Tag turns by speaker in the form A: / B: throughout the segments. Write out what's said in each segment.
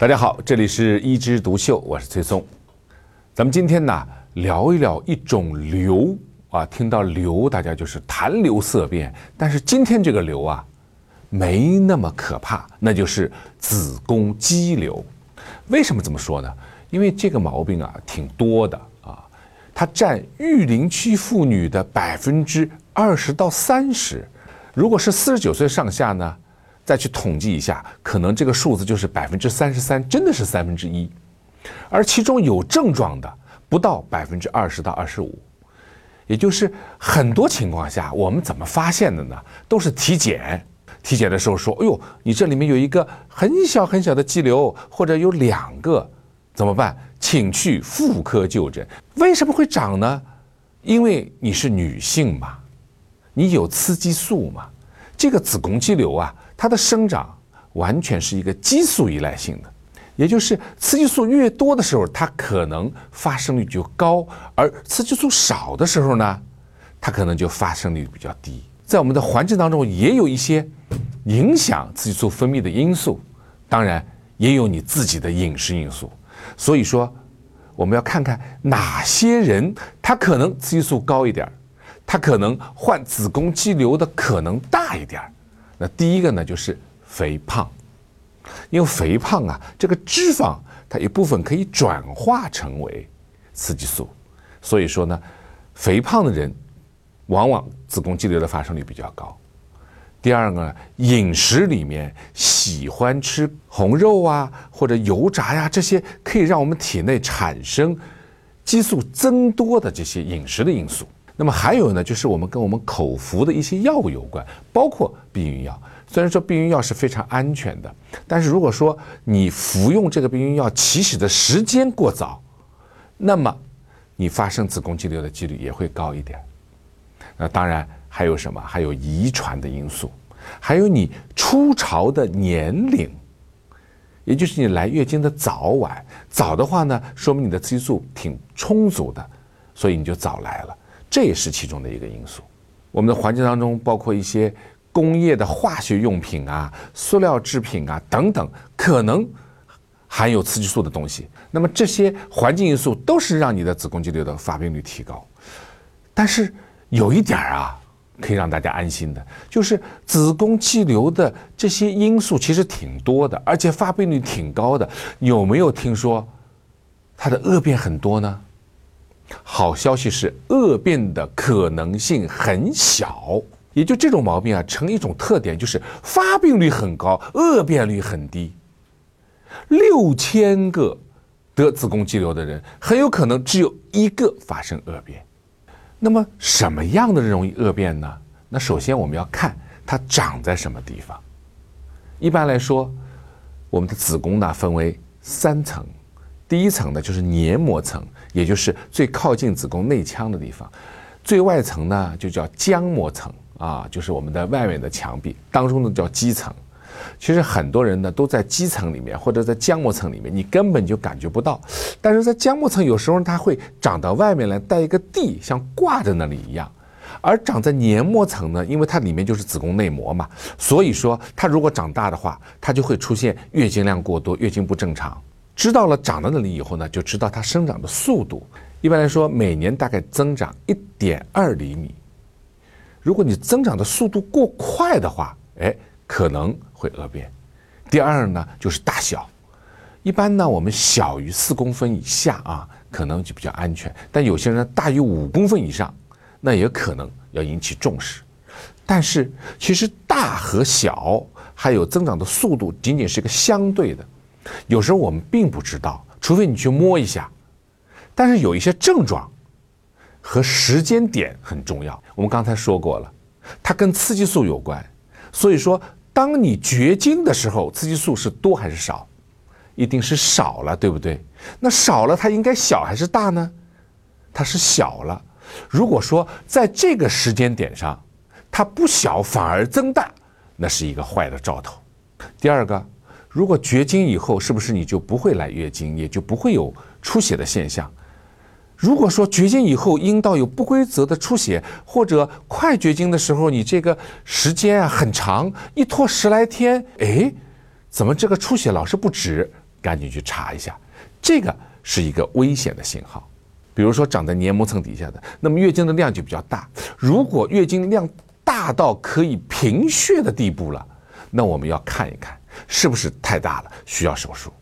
A: 大家好，这里是一枝独秀，我是崔松。咱们今天呢聊一聊一种瘤啊，听到瘤大家就是谈瘤色变，但是今天这个瘤啊没那么可怕，那就是子宫肌瘤。为什么这么说呢？因为这个毛病啊挺多的啊，它占育龄期妇女的百分之二十到三十。如果是四十九岁上下呢？再去统计一下，可能这个数字就是百分之三十三，真的是三分之一，而其中有症状的不到百分之二十到二十五，也就是很多情况下，我们怎么发现的呢？都是体检，体检的时候说，哎呦，你这里面有一个很小很小的肌瘤，或者有两个，怎么办？请去妇科就诊。为什么会长呢？因为你是女性嘛，你有雌激素嘛，这个子宫肌瘤啊。它的生长完全是一个激素依赖性的，也就是雌激素越多的时候，它可能发生率就高；而雌激素少的时候呢，它可能就发生率比较低。在我们的环境当中，也有一些影响雌激素分泌的因素，当然也有你自己的饮食因素。所以说，我们要看看哪些人他可能雌激素高一点，他可能患子宫肌瘤的可能大一点儿。那第一个呢，就是肥胖，因为肥胖啊，这个脂肪它一部分可以转化成为雌激素，所以说呢，肥胖的人往往子宫肌瘤的发生率比较高。第二个，饮食里面喜欢吃红肉啊，或者油炸呀，这些可以让我们体内产生激素增多的这些饮食的因素。那么还有呢，就是我们跟我们口服的一些药物有关，包括避孕药。虽然说避孕药是非常安全的，但是如果说你服用这个避孕药起始的时间过早，那么你发生子宫肌瘤的几率也会高一点。那当然还有什么？还有遗传的因素，还有你初潮的年龄，也就是你来月经的早晚。早的话呢，说明你的激素挺充足的，所以你就早来了。这也是其中的一个因素。我们的环境当中，包括一些工业的化学用品啊、塑料制品啊等等，可能含有雌激素的东西。那么这些环境因素都是让你的子宫肌瘤的发病率提高。但是有一点啊，可以让大家安心的，就是子宫肌瘤的这些因素其实挺多的，而且发病率挺高的。有没有听说它的恶变很多呢？好消息是，恶变的可能性很小，也就这种毛病啊，成一种特点，就是发病率很高，恶变率很低。六千个得子宫肌瘤的人，很有可能只有一个发生恶变。那么，什么样的容易恶变呢？那首先我们要看它长在什么地方。一般来说，我们的子宫呢分为三层。第一层呢，就是黏膜层，也就是最靠近子宫内腔的地方；最外层呢，就叫浆膜层啊，就是我们的外面的墙壁当中的叫肌层。其实很多人呢都在肌层里面或者在浆膜层里面，你根本就感觉不到。但是在浆膜层，有时候它会长到外面来，带一个地，像挂在那里一样。而长在黏膜层呢，因为它里面就是子宫内膜嘛，所以说它如果长大的话，它就会出现月经量过多、月经不正常。知道了长到那里以后呢，就知道它生长的速度。一般来说，每年大概增长一点二厘米。如果你增长的速度过快的话，哎，可能会恶变。第二呢，就是大小。一般呢，我们小于四公分以下啊，可能就比较安全。但有些人大于五公分以上，那也可能要引起重视。但是，其实大和小还有增长的速度，仅仅是一个相对的。有时候我们并不知道，除非你去摸一下。但是有一些症状和时间点很重要。我们刚才说过了，它跟雌激素有关。所以说，当你绝经的时候，雌激素是多还是少？一定是少了，对不对？那少了，它应该小还是大呢？它是小了。如果说在这个时间点上，它不小反而增大，那是一个坏的兆头。第二个。如果绝经以后，是不是你就不会来月经，也就不会有出血的现象？如果说绝经以后阴道有不规则的出血，或者快绝经的时候，你这个时间啊很长，一拖十来天，哎，怎么这个出血老是不止？赶紧去查一下，这个是一个危险的信号。比如说长在黏膜层底下的，那么月经的量就比较大。如果月经量大到可以贫血的地步了，那我们要看一看是不是太大了，需要手术。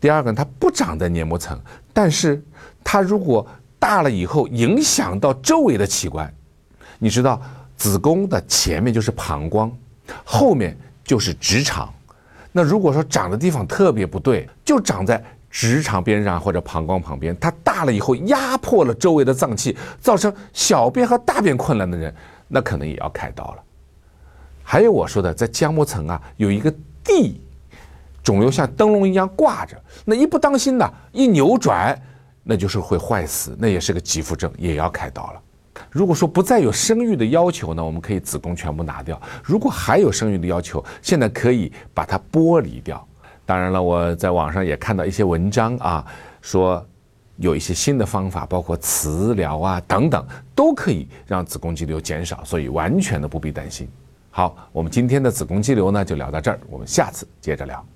A: 第二个，它不长在黏膜层，但是它如果大了以后影响到周围的器官，你知道子宫的前面就是膀胱，后面就是直肠。那如果说长的地方特别不对，就长在直肠边上或者膀胱旁边，它大了以后压迫了周围的脏器，造成小便和大便困难的人，那可能也要开刀了。还有我说的，在浆膜层啊有一个蒂，肿瘤像灯笼一样挂着，那一不当心呢，一扭转，那就是会坏死，那也是个急腹症，也要开刀了。如果说不再有生育的要求呢，我们可以子宫全部拿掉。如果还有生育的要求，现在可以把它剥离掉。当然了，我在网上也看到一些文章啊，说有一些新的方法，包括磁疗啊等等，都可以让子宫肌瘤减少，所以完全的不必担心。好，我们今天的子宫肌瘤呢就聊到这儿，我们下次接着聊。